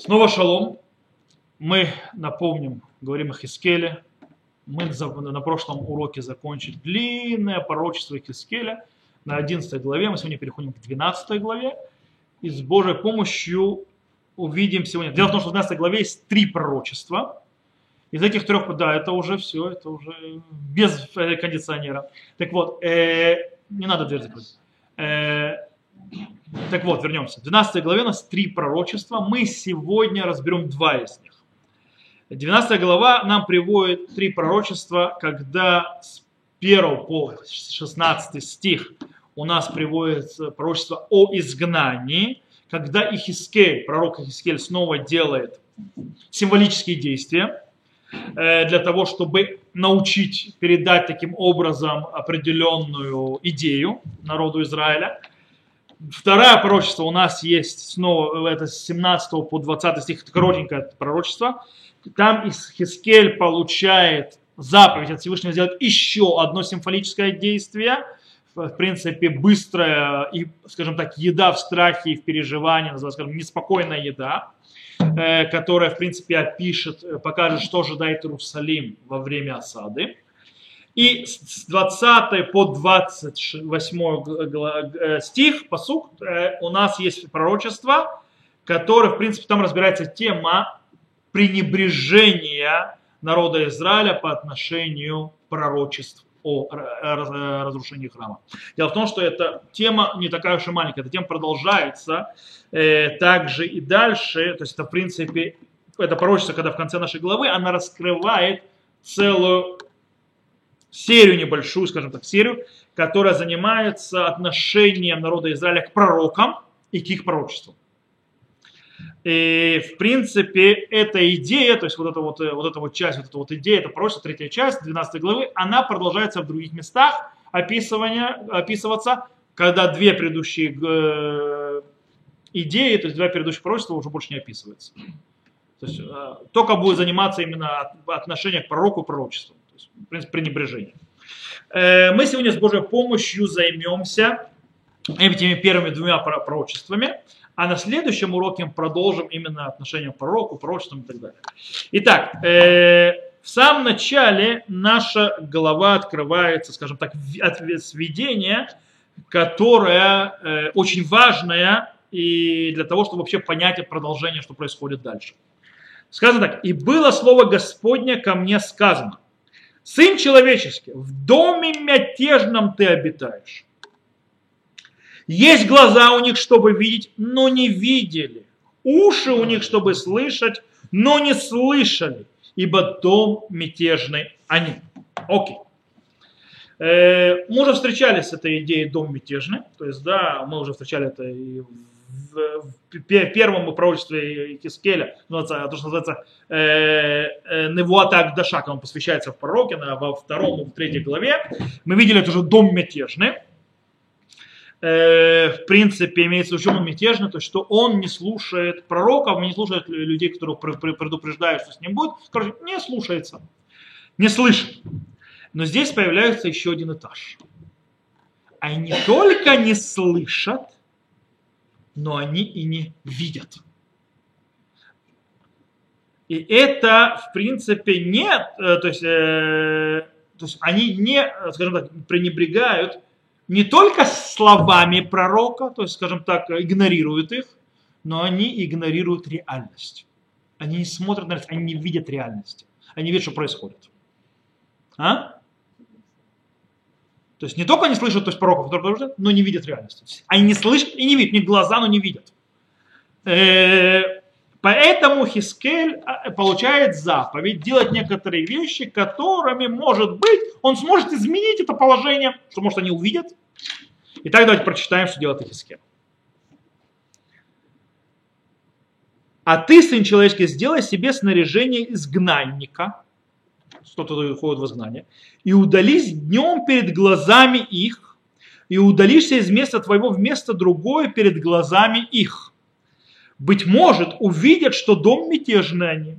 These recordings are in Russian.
Снова шалом. Мы напомним, говорим о Хискеле. Мы на прошлом уроке закончили длинное пророчество Хискеля на 11 главе. Мы сегодня переходим к 12 главе. И с Божьей помощью увидим сегодня. Дело в том, что в 12 главе есть три пророчества. Из этих трех, да, это уже все, это уже без э, кондиционера. Так вот, э, не надо дверь закрыть. Э, так вот, вернемся. В 12 главе у нас три пророчества. Мы сегодня разберем два из них. 12 глава нам приводит три пророчества, когда с 1 по 16 стих у нас приводится пророчество о изгнании, когда Ихискель, пророк Ихискель снова делает символические действия э, для того, чтобы научить, передать таким образом определенную идею народу Израиля. Второе пророчество у нас есть снова, это с 17 по 20 стих, это коротенькое пророчество. Там Хискель получает заповедь от Всевышнего сделать еще одно символическое действие, в принципе, быстрая и, скажем так, еда в страхе и в переживании, называется, скажем, неспокойная еда, э, которая, в принципе, опишет, э, покажет, что ожидает Иерусалим во время осады. И с 20 по 28 э, стих, посук, э, у нас есть пророчество, которое, в принципе, там разбирается тема пренебрежения народа Израиля по отношению пророчеств о разрушении храма. Дело в том, что эта тема не такая уж и маленькая, эта тема продолжается э, также и дальше, то есть это в принципе, это пророчество, когда в конце нашей главы, она раскрывает целую серию небольшую, скажем так, серию, которая занимается отношением народа Израиля к пророкам и к их пророчеству. И, в принципе, эта идея, то есть вот эта вот, вот эта вот часть, вот эта вот идея, это просто третья часть 12 главы, она продолжается в других местах описывания, описываться, когда две предыдущие э, идеи, то есть два предыдущих пророчества уже больше не описываются. То есть э, только будет заниматься именно отношение к пророку и пророчеству пренебрежение. Э, мы сегодня с Божьей помощью займемся этими первыми двумя пророчествами, а на следующем уроке мы продолжим именно отношение к пророку, пророчествам и так далее. Итак, э, в самом начале наша голова открывается, скажем так, от сведения, которое э, очень важное и для того, чтобы вообще понять продолжение, что происходит дальше. Сказано так, и было слово Господне ко мне сказано, Сын человеческий, в доме мятежном ты обитаешь. Есть глаза у них, чтобы видеть, но не видели. Уши у них, чтобы слышать, но не слышали. Ибо дом мятежный они. Окей. Э, мы уже встречались с этой идеей дом мятежный. То есть, да, мы уже встречали это и в в первом пророчестве Хискеля, ну, то, что называется э, э, Невуата он посвящается в пророке, во втором в третьей главе, мы видели это уже дом мятежный. Э, в принципе, имеется в виду, он мятежный, то есть, что он не слушает пророков, не слушает людей, которые предупреждают, что с ним будет. Короче, не слушается, не слышит. Но здесь появляется еще один этаж. Они только не слышат, но они и не видят. И это, в принципе, нет, э, то есть, э, то есть они не, скажем так, пренебрегают не только словами пророка, то есть, скажем так, игнорируют их, но они игнорируют реальность. Они не смотрят на реальность, они не видят реальности. Они видят, что происходит. А? То есть не только они слышат, то есть пророков, но не видят реальности. Они не слышат и не видят, не глаза, но не видят. Э, поэтому Хискель а, получает заповедь делать некоторые вещи, которыми, может быть, он сможет изменить это положение, что, может, они увидят. Итак, давайте прочитаем, что делает Хискель. А ты, сын человеческий, сделай себе снаряжение изгнанника, кто-то уходит в изгнание, и удались днем перед глазами их, и удалишься из места твоего в место другое перед глазами их. Быть может, увидят, что дом мятежный они,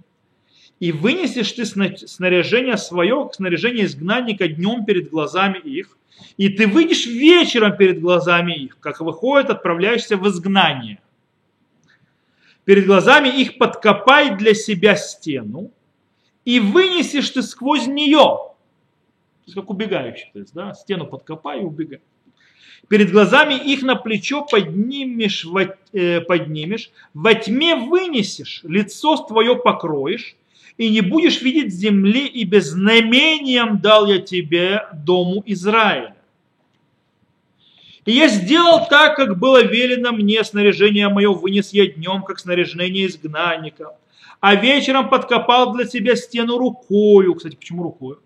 и вынесешь ты снаряжение свое, снаряжение изгнанника днем перед глазами их, и ты выйдешь вечером перед глазами их, как выходит, отправляешься в изгнание. перед глазами их подкопай для себя стену, и вынесешь ты сквозь нее, то есть как убегающий, то есть, да, стену подкопай и убегай. Перед глазами их на плечо поднимешь, во, э, поднимешь, во тьме вынесешь, лицо твое покроешь, и не будешь видеть земли, и без знамением дал я тебе дому Израиля. И я сделал так, как было велено мне, снаряжение мое вынес я днем, как снаряжение изгнанника. А вечером подкопал для себя стену рукою. Кстати, почему рукою?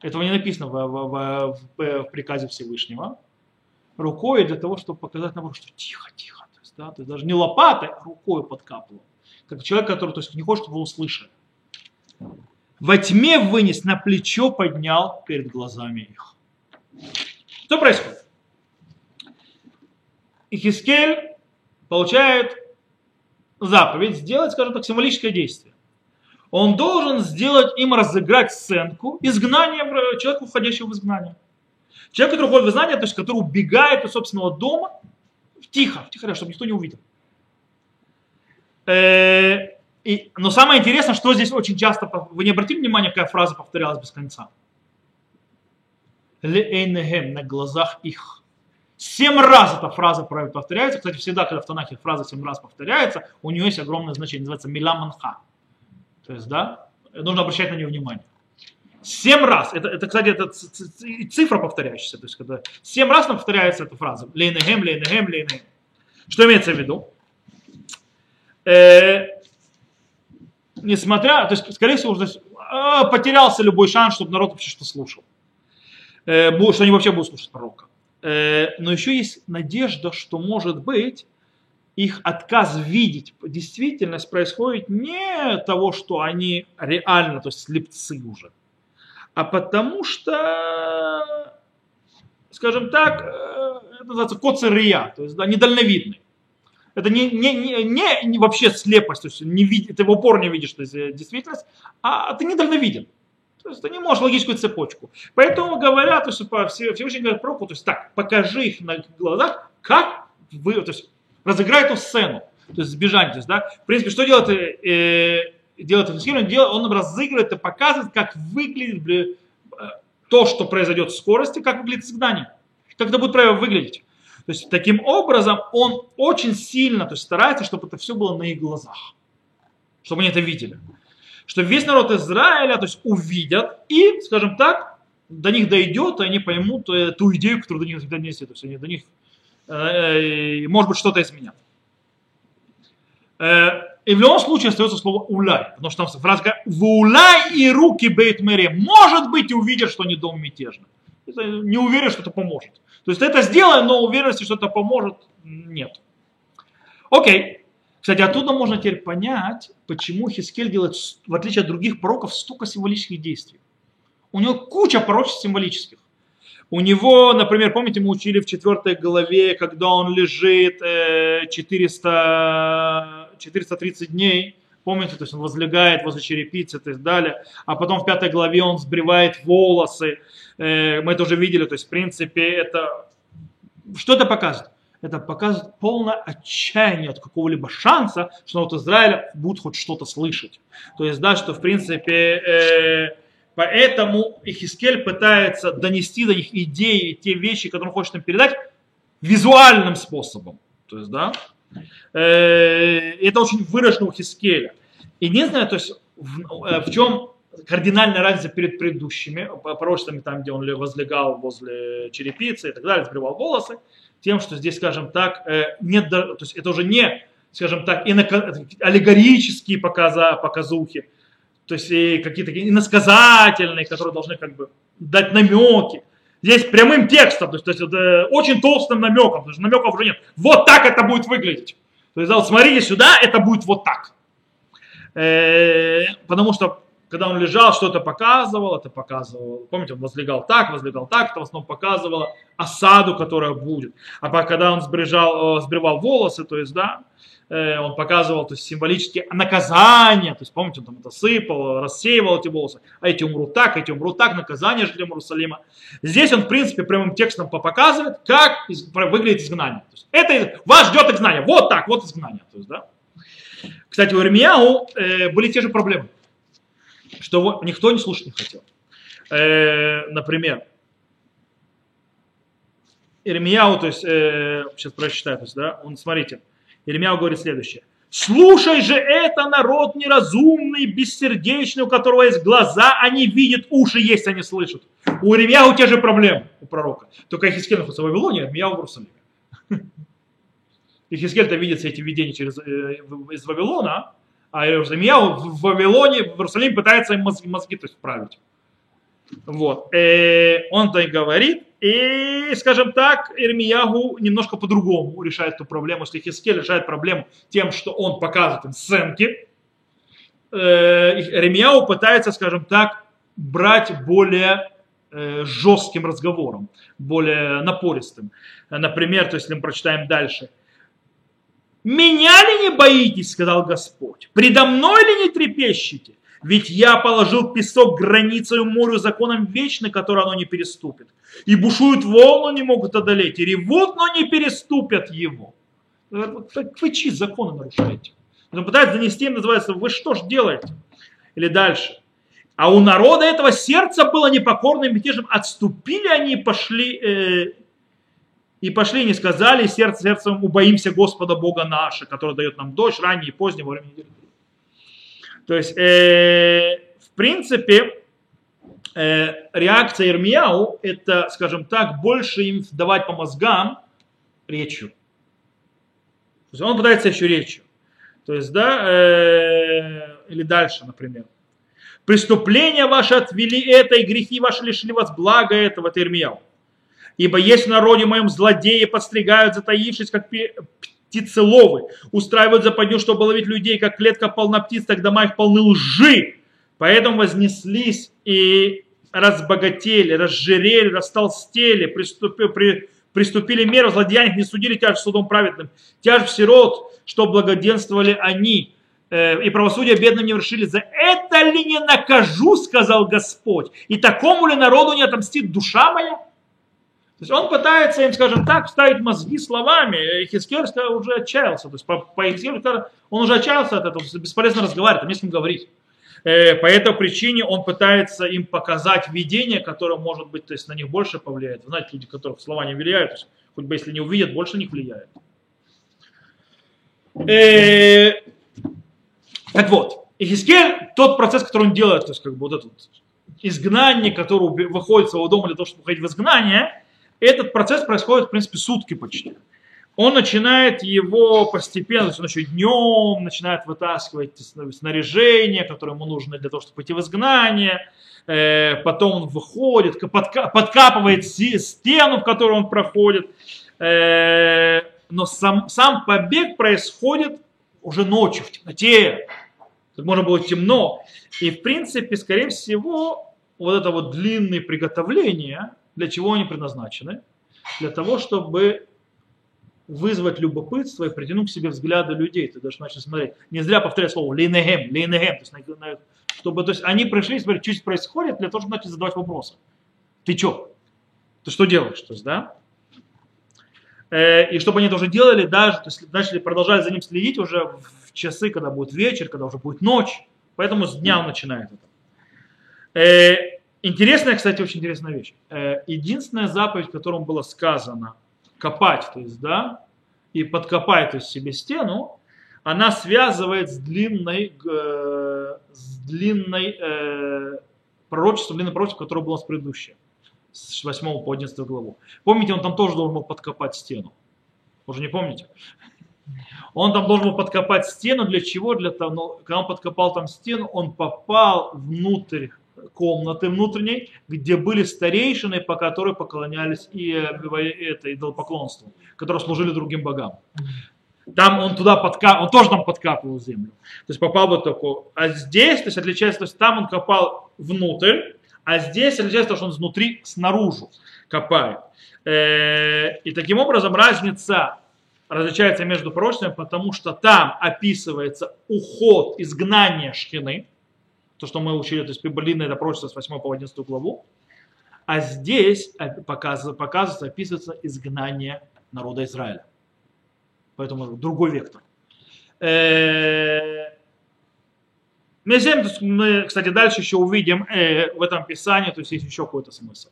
Этого не написано в, в, в, в, в приказе Всевышнего. Рукой для того, чтобы показать наоборот, что тихо, тихо. То да, то есть даже не лопатой, а рукой подкапывал. Как человек, который то есть, не хочет, чтобы его услышали. Во тьме вынес, на плечо поднял перед глазами их. Что происходит? Ихискель получает заповедь сделать, скажем так, символическое действие. Он должен сделать им разыграть сценку изгнания человека, входящего в изгнание. Человек, который уходит в изгнание, то есть который убегает из собственного дома, тихо, тихо, чтобы никто не увидел. Э, и, но самое интересное, что здесь очень часто, вы не обратили внимания, какая фраза повторялась без конца? Леэйнехем, на глазах их. Семь раз эта фраза повторяется. Кстати, всегда, когда в Танахе фраза семь раз повторяется, у нее есть огромное значение. Называется миламанха. То есть, да, нужно обращать на нее внимание. Семь раз. Это, это кстати, это цифра повторяющаяся. То есть, когда семь раз повторяется эта фраза. Лейнегем, лейнегем, лейнегем. Что имеется в виду? Э, несмотря, то есть, скорее всего, уже э, потерялся любой шанс, чтобы народ вообще что слушал. Э, что они вообще будут слушать пророка. Э, но еще есть надежда, что может быть их отказ видеть действительность происходит не того, что они реально, то есть слепцы уже, а потому что, скажем так, э, это называется коцерия, то есть да, недальновидный. Это не, не, не, не вообще слепость, то есть не вид, ты в упор не видишь то есть, э, действительность, а ты недальновиден. То есть ты не можешь логическую цепочку. Поэтому говорят, то есть Всевышний говорит пророку, то есть так, покажи их на глазах, как вы, то есть разыграй эту сцену, то есть сбежать, то есть, да. В принципе, что делает, э, делает он, он разыгрывает и показывает, как выглядит э, то, что произойдет в скорости, как выглядит изгнание, как это будет правильно выглядеть. То есть таким образом он очень сильно то есть, старается, чтобы это все было на их глазах, чтобы они это видели что весь народ Израиля то есть, увидят и, скажем так, до них дойдет, и они поймут э, ту идею, которую до них донесет. То есть они до них, э, э, может быть, что-то изменят. И в любом случае остается слово улай, потому что там фраза в улай и руки бейт мэри, может быть, увидят, что они дом мятежный. Это не уверен, что это поможет. То есть это сделаем, но уверенности, что это поможет, нет. Окей. Кстати, оттуда можно теперь понять, почему Хискель делает, в отличие от других пророков, столько символических действий. У него куча пророчеств символических. У него, например, помните, мы учили в четвертой главе, когда он лежит 400, э, 430 дней, помните, то есть он возлегает возле черепицы и так далее, а потом в пятой главе он сбривает волосы, э, мы это уже видели, то есть в принципе это, что это показывает? Это показывает полное отчаяние от какого-либо шанса, что вот Израиля будет хоть что-то слышать. То есть, да, что в принципе, э, поэтому Ихискель пытается донести до них идеи, те вещи, которые он хочет им передать, визуальным способом. То есть, да, э, это очень выражено у Хискеля. Единственное, то есть, в, э, в чем кардинальная разница перед предыдущими пророчествами, там, где он возлегал возле черепицы и так далее, сбривал волосы, тем, что здесь, скажем так, э, нет, то есть это уже не, скажем так, аллегорические показа, показухи, то есть какие-то иносказательные, которые должны как бы дать намеки. Здесь прямым текстом, то есть, то есть это очень толстым намеком, потому что намеков уже нет. Вот так это будет выглядеть. То есть, вот смотрите сюда, это будет вот так. Э, потому что когда он лежал, что-то показывал, это показывал, помните, он возлегал так, возлегал так, это в основном показывало осаду, которая будет. А когда он сбрежал, э, сбривал волосы, то есть, да, э, он показывал то есть, символические наказания, то есть, помните, он там это сыпал, рассеивал эти волосы, а эти умрут так, эти умрут так, наказание жителям Иерусалима. Здесь он, в принципе, прямым текстом показывает, как выглядит изгнание. То есть, это вас ждет изгнание, вот так, вот изгнание. То есть, да. Кстати, у Ирмияу э, были те же проблемы, что вот никто не слушать не хотел. Э, например, Ирмияу, то есть, э, сейчас прочитаю, то есть, да, он, смотрите, Ирмияу говорит следующее. Слушай же это, народ неразумный, бессердечный, у которого есть глаза, они видят, уши есть, они слышат. У Иеремьяу те же проблемы, у пророка. Только Хискель находится в Вавилоне, а Иеремьяу в Иерусалиме. И Хискель-то видит все эти видения через, э, из Вавилона, а Иеремьяу в Вавилоне, в Иерусалиме пытается им мозги, мозги то есть, вправить. Вот. Э, он-то и говорит, и, скажем так, Ирмиягу немножко по-другому решает эту проблему. Если Хискель решает проблему тем, что он показывает им сценки, Ирмиягу пытается, скажем так, брать более э, жестким разговором, более напористым. Например, то есть, если мы прочитаем дальше. «Меня ли не боитесь, сказал Господь, предо мной ли не трепещете? Ведь я положил песок границей морю законом вечный, который оно не переступит. И бушуют волны, не могут одолеть, и ревут, но не переступят его. Вы чьи законы нарушаете? Он пытается донести им, называется, вы что ж делаете? Или дальше. А у народа этого сердца было непокорным мятежем. Отступили они и пошли, э, и пошли, не сказали сердце сердцем, убоимся Господа Бога нашего, который дает нам дождь ранее и позднее во время недели. То есть, э, в принципе, э, реакция Ирмияу – это, скажем так, больше им давать по мозгам речью. То есть он пытается еще речью. То есть, да, э, или дальше, например. Преступления ваши отвели это, и грехи ваши лишили вас блага этого, это Ирмияу. Ибо есть в народе моем злодеи, подстригают, затаившись, как птицеловы, устраивают западню, чтобы ловить людей, как клетка полна птиц, так дома их полны лжи. Поэтому вознеслись и разбогатели, разжирели, растолстели, приступили, при, приступили меру злодеяний, не судили тяжесть судом праведным, тяжесть сирот, что благоденствовали они, э, и правосудие бедным не вершили. За это ли не накажу, сказал Господь, и такому ли народу не отомстит душа моя? То есть он пытается им, скажем так, вставить мозги словами. Хискель уже отчаялся. То есть по, по Хискелю он уже отчаялся от этого. Бесполезно разговаривать, там не с кем говорить. Э, по этой причине он пытается им показать видение, которое может быть то есть, на них больше повлияет. Знаете, люди, которых слова не влияют, есть, хоть бы если не увидят, больше них влияет. Э, так вот, Ихискель, тот процесс, который он делает, то есть как бы вот этот изгнанник, который выходит из своего дома для того, чтобы уходить в изгнание, этот процесс происходит, в принципе, сутки почти. Он начинает его постепенно, то есть он еще днем начинает вытаскивать снаряжение, которое ему нужно для того, чтобы пойти в изгнание. Э, потом он выходит, подкапывает стену, в которую он проходит. Э, но сам, сам побег происходит уже ночью, в темноте. Как можно было темно. И, в принципе, скорее всего, вот это вот длинные приготовления, для чего они предназначены? Для того, чтобы вызвать любопытство и притянуть к себе взгляды людей. Ты даже начал смотреть. Не зря повторяю слово лейнегем, лейнегем. То есть, чтобы, то есть они пришли, смотреть, что здесь происходит, для того, чтобы начать задавать вопросы. Ты что? Ты что делаешь? То есть, да? Э, и чтобы они тоже делали, даже, то есть начали продолжать за ним следить уже в часы, когда будет вечер, когда уже будет ночь. Поэтому с дня он начинает это. Интересная, кстати, очень интересная вещь. Э, единственная заповедь, которому было сказано копать, то есть, да, и подкопать то есть, себе стену, она связывает с длинной, э, с длинной э, пророчеством, длинным пророчеством, которое было с предыдущее, с 8 по 11 главу. Помните, он там тоже должен был подкопать стену. Уже не помните? Он там должен был подкопать стену. Для чего? Для того, ну, когда он подкопал там стену, он попал внутрь комнаты внутренней, где были старейшины, по которой поклонялись и это идолопоклонству, которые служили другим богам. Там он туда подкапывал, он тоже там подкапывал землю. То есть попал бы такой. А здесь, то есть отличается, то есть там он копал внутрь, а здесь отличается, что он изнутри, снаружи копает. Э, и таким образом разница различается между пророчествами, потому что там описывается уход, изгнание шхины, то, что мы учили, то есть длинное это пророчество с 8 по 11 главу. А здесь показывается, показывается, описывается изгнание народа Израиля. Поэтому другой вектор. Есть мы, кстати, дальше еще увидим в этом писании, то есть есть еще какой-то смысл.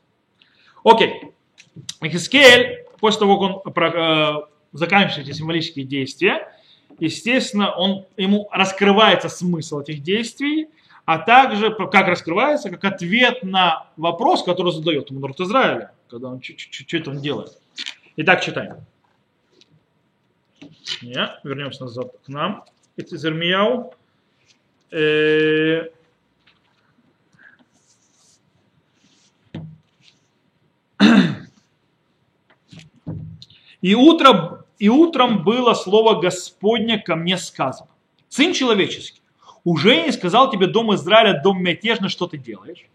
Окей. Ихискель, после того, как он про- заканчивает эти символические действия, естественно, он, ему раскрывается смысл этих действий, а также как раскрывается, как ответ на вопрос, который задает ему народ Израиля, когда он что это он делает. Итак, читаем. Не, вернемся назад к нам. Это из Ирмияу. Э, И утром, и утром было слово Господня ко мне сказано. Сын человеческий, уже не сказал тебе дом Израиля, дом мятежный, что ты делаешь?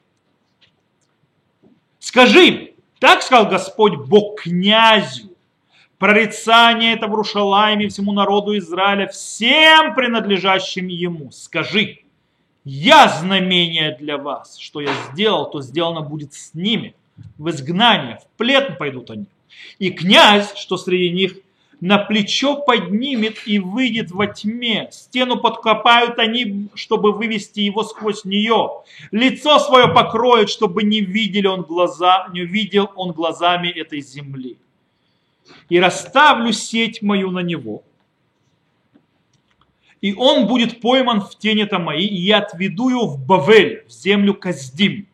Скажи так сказал Господь Бог князю, прорицание это в Рушалайме всему народу Израиля, всем принадлежащим ему. Скажи, я знамение для вас, что я сделал, то сделано будет с ними. В изгнание, в плен пойдут они. И князь, что среди них, на плечо поднимет и выйдет во тьме. Стену подкопают они, чтобы вывести его сквозь нее. Лицо свое покроют, чтобы не видели он глаза, не видел он глазами этой земли. И расставлю сеть мою на него. И он будет пойман в тени-то мои, и я отведу его в Бавель, в землю Каздим.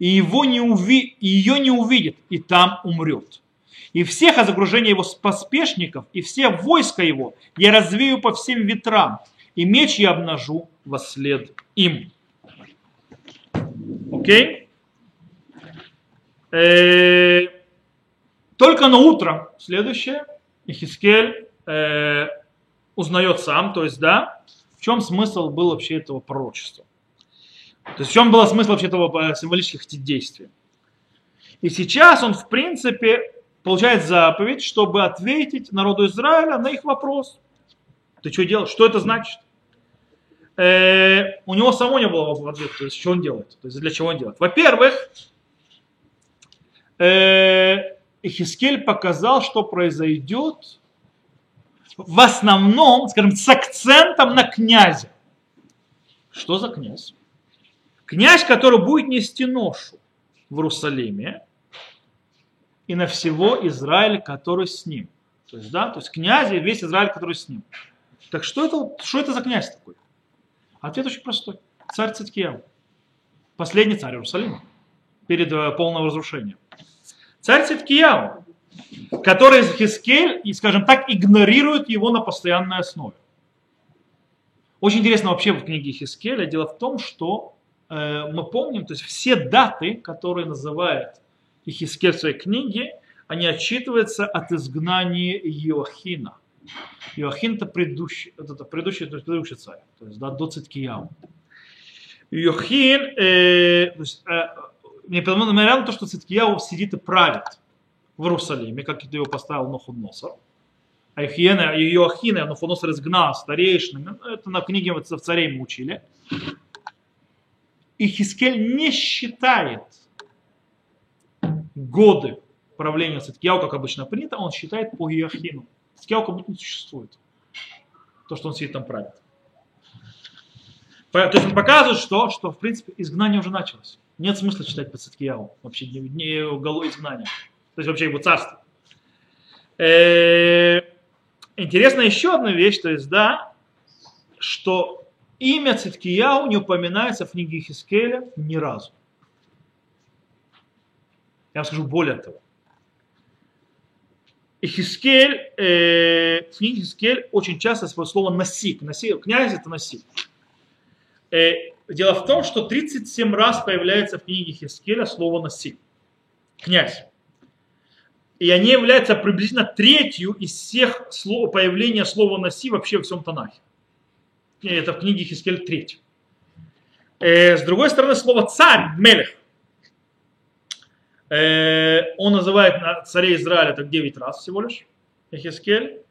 И, его не уви... ее не увидит, и там умрет и всех о загружении его поспешников, и все войска его я развею по всем ветрам, и меч я обнажу во след им. Окей? Э, Только на утро, следующее, Ихискель э, узнает сам, то есть, да, в чем смысл был вообще этого пророчества. То есть в чем был смысл вообще этого символических действий. И сейчас он, в принципе, получает заповедь, чтобы ответить народу Израиля на их вопрос. Ты что делаешь? Что это значит? Э, у него самого не было ответа, то есть что он делает, то есть для чего он делает. Во-первых, э, показал, что произойдет в основном, скажем, с акцентом на князя. Что за князь? Князь, который будет нести ношу в Иерусалиме, и на всего Израиль, который с ним. То есть, да, то есть князь и весь Израиль, который с ним. Так что это, что это за князь такой? Ответ очень простой. Царь Циткияу. Последний царь Иерусалима. Перед э, полным разрушением. Царь Циткияу, который Хискель, и, скажем так, игнорирует его на постоянной основе. Очень интересно вообще в книге Хискеля. Дело в том, что э, мы помним, то есть все даты, которые называют и Хискель в своей книге, они отчитываются от изгнания Иоахина. Иоахин это предыдущий, это предыдущий, то есть предыдущий царь, то есть да, до Циткияу. Иохин, э, то есть, э, несмотря на то, что Циткияу сидит и правит в Иерусалиме, как это его поставил Нохудносор, а Иохина, Иохина Нохудносор изгнал старейшинами, это на книге в царей мы учили, и Хискель не считает годы правления Циткияу, как обычно принято, он считает по Иохину. Циткияу как будто не существует. То, что он сидит там правит. То есть он показывает, что, что в принципе изгнание уже началось. Нет смысла читать по Циткияу, вообще не, не голо изгнания. То есть вообще его царство. Э, интересно еще одна вещь, то есть, да, что имя Циткияу не упоминается в книге Хискеля ни разу. Я вам скажу более того. И Хискель, э, в книге Хискель очень часто использует слово насик. насик. Князь это насик. Э, дело в том, что 37 раз появляется в книге Хискеля слово насик. Князь. И они являются приблизительно третью из всех слов, появления слова наси вообще в всем Танахе. Это в книге Хискель треть. Э, с другой стороны, слово царь, мелех, он называет царей Израиля так 9 раз всего лишь, Эхискель.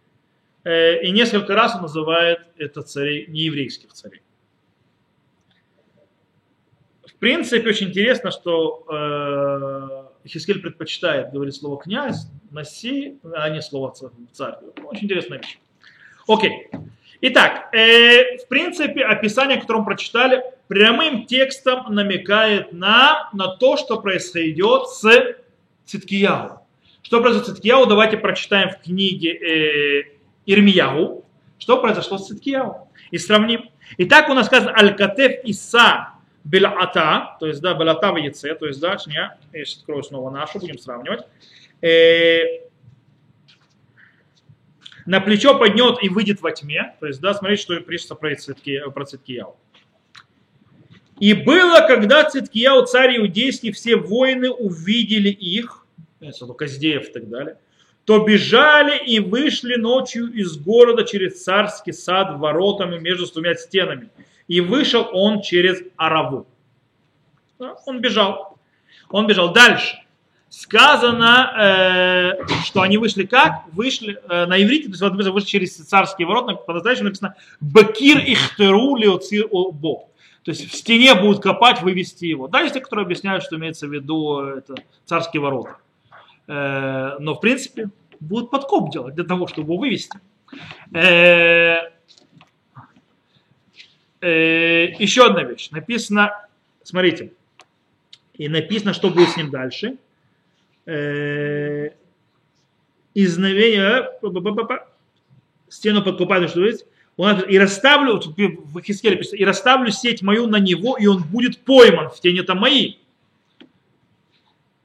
И несколько раз он называет это царей, нееврейских царей. В принципе, очень интересно, что Хискель предпочитает говорить слово князь, наси, а не слово царь. Очень интересная вещь. Окей. Итак, э, в принципе, описание, которое мы прочитали, прямым текстом намекает нам на то, что происходит с Циткияу. Что произошло с Циткияу, давайте прочитаем в книге э, Ирмияу, что произошло с Циткияу. И сравним. Итак, у нас сказано Аль-Катеф Иса Белата, то есть, да, Белата в яйце, то есть, да, я сейчас открою снова нашу, будем сравнивать. Э, на плечо поднет и выйдет во тьме. То есть, да, смотрите, что пишется про Циткияу. И было, когда Циткияу, царь иудейский, все воины увидели их, Каздеев и так далее, то бежали и вышли ночью из города через царский сад воротами между двумя стенами. И вышел он через Араву. Он бежал. Он бежал дальше сказано, э, что они вышли как? Вышли э, на иврите, то есть вышли через царские ворота, по-настоящему написано «Бакир ихтеру леоцир бо». То есть в стене будут копать, вывести его. Да, есть те, которые объясняют, что имеется в виду это царские ворота. Э, но в принципе будут подкоп делать для того, чтобы его вывести. Э, э, еще одна вещь. Написано, смотрите, и написано, что будет с ним дальше – изновения, стену подкупают, что есть, он, и расставлю, в Хискеле пишется, и расставлю сеть мою на него, и он будет пойман в тени там мои.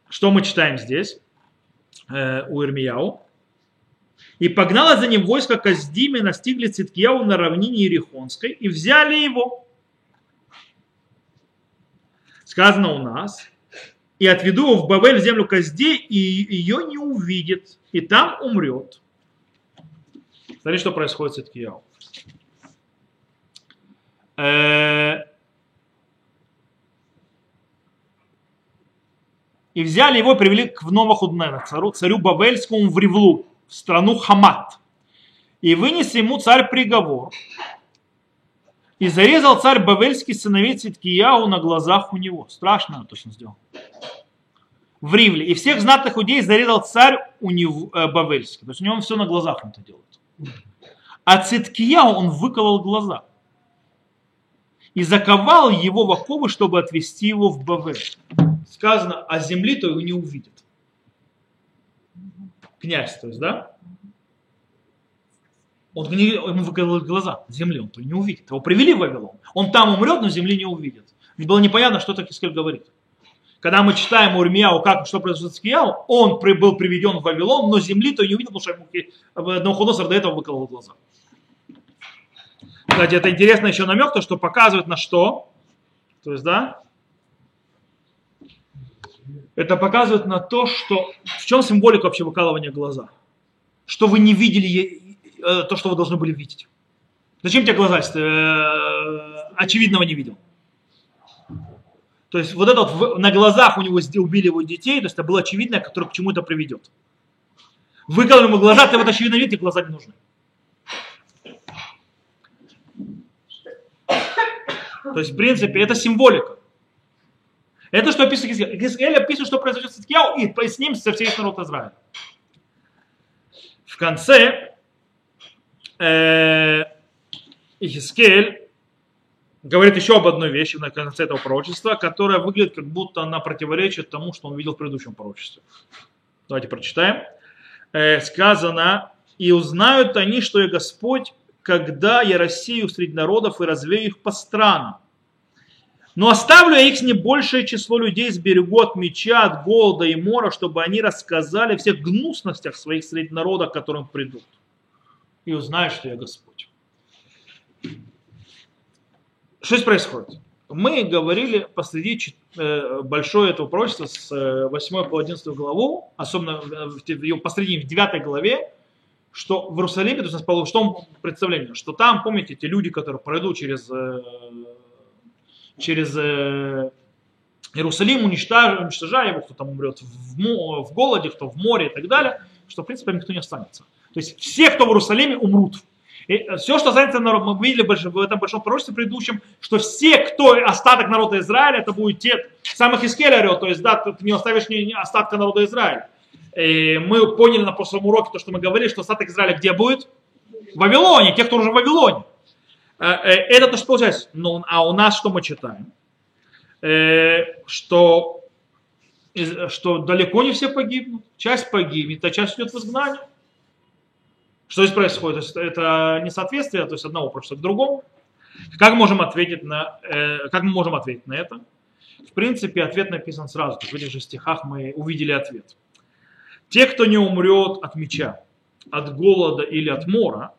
Что мы читаем здесь э, у Ирмияу? И погнала за ним войско Каздиме, настигли Циткияу на равнине Ерехонской и взяли его. Сказано у нас, и отведу его в Бавель, землю Казде, и ее не увидит, и там умрет. Смотрите, что происходит с Иткияу. И взяли его и привели к Новохуднена, царю, царю Бавельскому в Ревлу, в страну Хамат. И вынес ему царь приговор. И зарезал царь Бавельский сыновей Циткияу на глазах у него. Страшно точно сделал в Ривле. И всех знатных людей зарезал царь у него, э, Бавельский. То есть у него все на глазах он это делает. А Циткияу он выколол глаза. И заковал его в оковы, чтобы отвести его в Бавель. Сказано, а земли то его не увидит. Князь, то есть, да? Он ему выколол глаза, земли он то не увидит. Его привели в Вавилон. Он там умрет, но земли не увидит. Было непонятно, что так Искель говорит. Когда мы читаем Урмияу, как, что произошло с Кияу, он был приведен в Вавилон, но земли то не увидел, потому что ему Навуходоносор до этого выколол глаза. Кстати, это интересно еще намек, то, что показывает на что. То есть, да, это показывает на то, что в чем символика вообще выкалывания глаза. Что вы не видели э, то, что вы должны были видеть. Зачем тебе глаза, если ты э, очевидного не видел? То есть вот это вот на глазах у него убили его детей, то есть это было очевидно, которое к чему это приведет. Выколол ему глаза, ты вот очевидно видите, глаза не нужны. То есть, в принципе, это символика. Это что описывает Хискель. Хискель описывает, что произойдет с Иткияу, и с ним со всей народ Израиля. В конце э, Хискель говорит еще об одной вещи на конце этого пророчества, которая выглядит как будто она противоречит тому, что он видел в предыдущем пророчестве. Давайте прочитаем. Э, сказано, и узнают они, что я Господь, когда я рассею среди народов и развею их по странам. Но оставлю я их не большее число людей, сберегу от меча, от голода и мора, чтобы они рассказали всех гнусностях своих среди народа, к которым придут. И узнают, что я Господь. Что здесь происходит? Мы говорили посреди э, большое этого пророчества с 8 э, по 11 главу, особенно в ее посредине, в 9 главе, что в Иерусалиме, то есть в том представлении, что там, помните, эти люди, которые пройдут через, э, через Иерусалим, уничтожая, уничтожая его, кто там умрет в, в голоде, кто в море и так далее, что в принципе никто не останется. То есть все, кто в Иерусалиме, умрут. И э, все, что останется народ, мы видели в этом большом пророчестве предыдущем, что все, кто остаток народа Израиля, это будет те, самых Искель орет, то есть, да, ты не оставишь ни остатка народа Израиля. И мы поняли на прошлом уроке то, что мы говорили, что остаток Израиля где будет? в Вавилоне, те, кто уже в Вавилоне. Э, э, это то, что получается. Ну, а у нас что мы читаем? Э, что, что далеко не все погибнут, часть погибнет, а часть идет в изгнание. Что здесь происходит? То есть это несоответствие, то есть одного просто к другому. Как можем ответить на, как мы можем ответить на это? В принципе, ответ написан сразу. В этих же стихах мы увидели ответ. Те, кто не умрет от меча, от голода или от мора,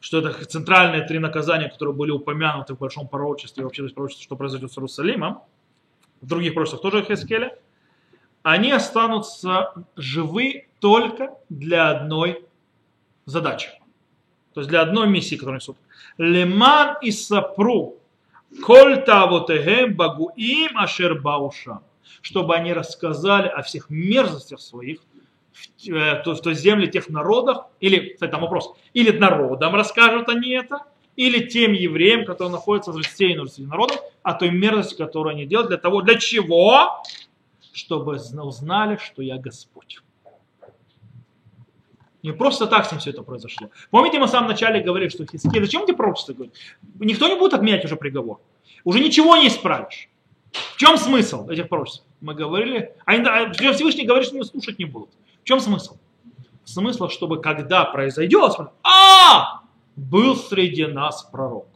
что это центральные три наказания, которые были упомянуты в большом пророчестве, вообще то есть пророчестве, что произойдет с Иерусалимом, в других пророчествах тоже Хескеля, они останутся живы только для одной задачи. То есть для одной миссии, которую несут. Леман и сапру коль тавотехем багуим ашер баушам. Чтобы они рассказали о всех мерзостях своих, в, э, в той земле тех народов, или, кстати, там вопрос, или народам расскажут они это, или тем евреям, которые находятся в рассеянном среди народов, о той мерзости, которую они делают, для того, для чего? Чтобы узнали, что я Господь. Не просто так с ним все это произошло. Помните, мы в самом начале говорили, что Хискей, зачем эти пророчества говорят? Никто не будет отменять уже приговор. Уже ничего не исправишь. В чем смысл этих пророчеств? Мы говорили, а Всевышний говорит, что они слушать не будут. В чем смысл? Смысл, чтобы когда произойдет, а, был среди нас пророк.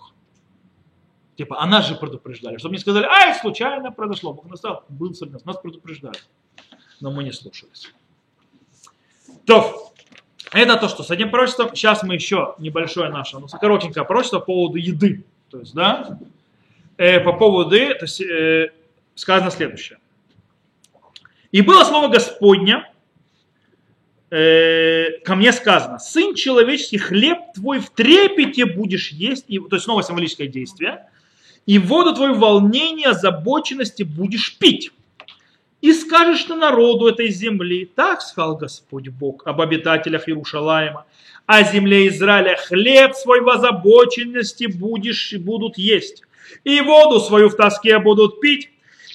Типа, а же предупреждали. Чтобы не сказали, а, это случайно произошло. Бог настал, был среди нас. Нас предупреждали. Но мы не слушались. То, это то, что с одним пророчеством. Сейчас мы еще небольшое наше, ну, коротенькое пророчество по поводу еды. То есть, да, э, по поводу то есть, э, сказано следующее. И было слово Господня э, ко мне сказано, сын человеческий, хлеб твой в трепете будешь есть, и, то есть снова символическое действие, и воду твою волнение, озабоченности будешь пить. И скажешь ты народу этой земли, так сказал Господь Бог об обитателях Иерушалаема, о земле Израиля хлеб свой в озабоченности будешь будут есть, и воду свою в тоске будут пить,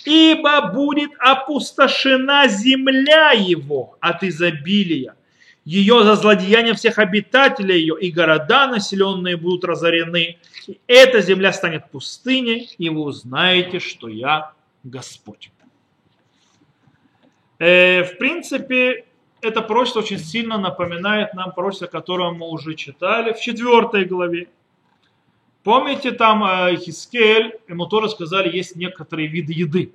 ибо будет опустошена земля его от изобилия. Ее за злодеяние всех обитателей ее и города населенные будут разорены. И эта земля станет пустыней, и вы узнаете, что я Господь. Э, в принципе, это пророчество очень сильно напоминает нам пророчество, которое мы уже читали в четвертой главе. Помните, там э, Хискель, ему тоже сказали, есть некоторые виды еды.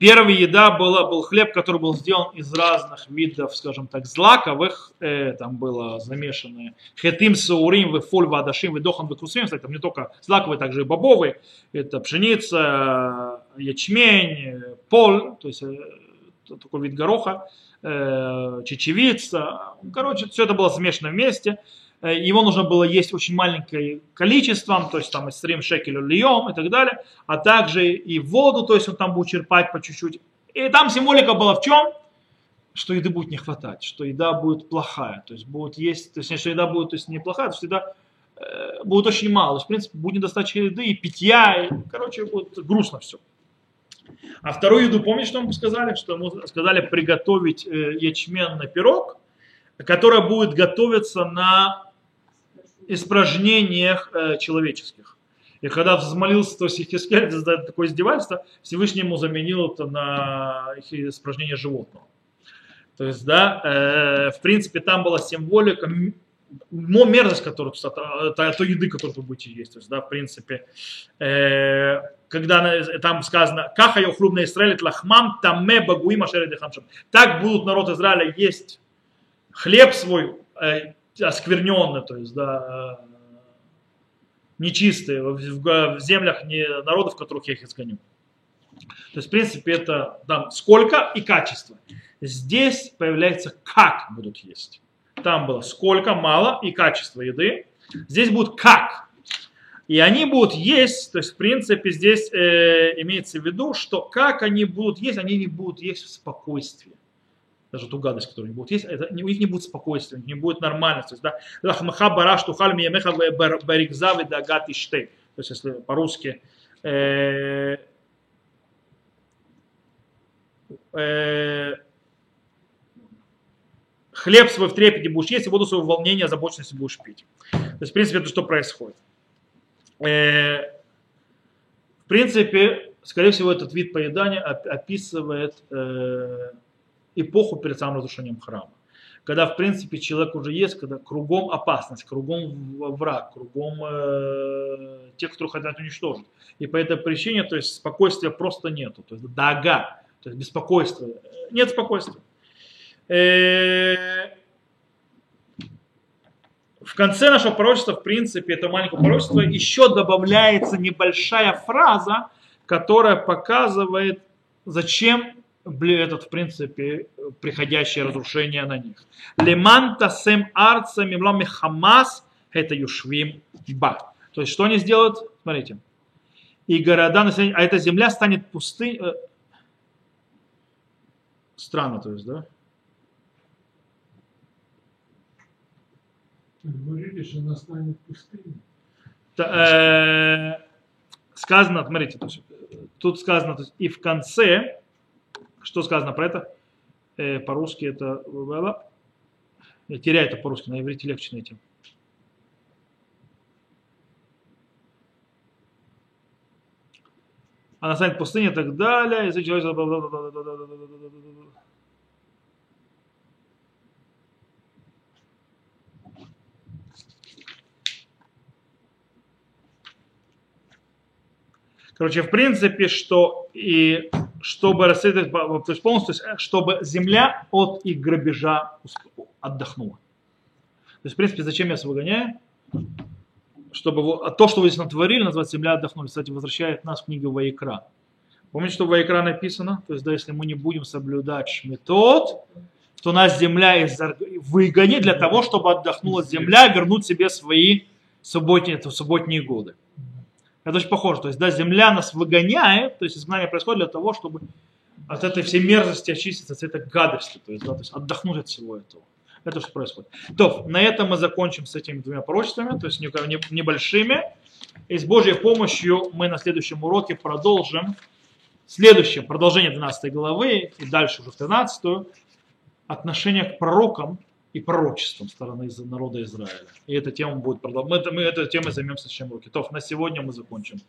Первая еда была, был хлеб, который был сделан из разных видов, скажем так, злаковых. Э, там было замешано хетим, саурим, вефоль, вадашим, ведохан, векусим. Кстати, там не только злаковые, также и бобовые. Это пшеница, ячмень, пол, то есть э, такой вид гороха, э, чечевица. Короче, все это было смешано вместе. Э, его нужно было есть очень маленьким количеством, то есть там из стрим шекелю льем и так далее, а также и воду, то есть он там будет черпать по чуть-чуть. И там символика была в чем? Что еды будет не хватать, что еда будет плохая, то есть будет есть, то есть что еда будет то есть, неплохая, то есть еда э, будет очень мало, то есть, в принципе будет недостача еды и питья, и, короче, будет грустно все. А вторую еду, помнишь, что мы сказали? Что ему сказали приготовить э, ячменный пирог, который будет готовиться на испражнениях э, человеческих. И когда взмолился то Хискель за такое издевательство, Всевышний ему заменил это на испражнение животного. То есть, да, э, в принципе, там была символика, мерзость, которую, это, то еды, которую вы будете есть. То есть, да, в принципе, э, когда там сказано, «Каха йохлуб на Израиле лахмам таме багуим ашереды хамшам». Так будут народ Израиля есть хлеб свой, э, оскверненно, то есть, да, нечистые, в, в землях не, народов, в которых я их изгоню. То есть, в принципе, это там сколько и качество. Здесь появляется как будут есть. Там было сколько, мало и качество еды. Здесь будет как. И они будут есть, то есть, в принципе, здесь э, имеется в виду, что как они будут есть, они не будут есть в спокойствии даже ту гадость, которую они будут есть, это, у них не будет спокойствия, у них не будет нормальности. То есть, да, бараш тухаль миемеха баригзавы дагат иштей. То есть, если по-русски, э, э, хлеб свой в трепете будешь есть, и воду свою в волнении, озабоченности будешь пить. То есть, в принципе, это что происходит. Э, в принципе, скорее всего, этот вид поедания описывает э, эпоху перед самым разрушением храма. Когда, в принципе, человек уже есть, когда кругом опасность, кругом враг, кругом э, тех, кто хотят уничтожить. И по этой причине, то есть, спокойствия просто нету. То есть, дага, то есть, беспокойство. Нет спокойствия. Э, в конце нашего пророчества, в принципе, это маленькое пророчество, еще добавляется небольшая фраза, которая показывает, зачем этот, в принципе, приходящее разрушение на них. Леманта сем арца мимлами хамас это юшвим ба. То есть, что они сделают? Смотрите. И города, а эта земля станет пустой. Э, странно, то есть, да? Говорили, что она станет пустыней. Э, сказано, смотрите, тут сказано, то есть, и в конце, что сказано про это? Э, по-русски это... Я теряю это по-русски, на иврите легче найти. Она станет пустыней и так далее. Короче, в принципе, что и чтобы расследовать, то есть полностью, чтобы земля от их грабежа отдохнула. То есть, в принципе, зачем я вас выгоняю? Чтобы то, что вы здесь натворили, называется земля отдохнули. Кстати, возвращает нас в книгу Ваикра. Помните, что в Ваикра написано? То есть, да, если мы не будем соблюдать шметот, то нас земля выгонит для того, чтобы отдохнула земля, вернуть себе свои субботние, субботние годы. Это очень похоже. То есть, да, земля нас выгоняет, то есть изгнание происходит для того, чтобы от этой всей мерзости очиститься, от этой гадости, то есть, да, то есть отдохнуть от всего этого. Это что происходит. То, на этом мы закончим с этими двумя пророчествами, то есть небольшими. И с Божьей помощью мы на следующем уроке продолжим следующее, продолжение 12 главы и дальше уже в 13 отношение к пророкам и пророчеством стороны народа Израиля. И эта тема будет продолжаться. Мы, мы этой темой займемся в следующем уроке. То, на сегодня мы закончим.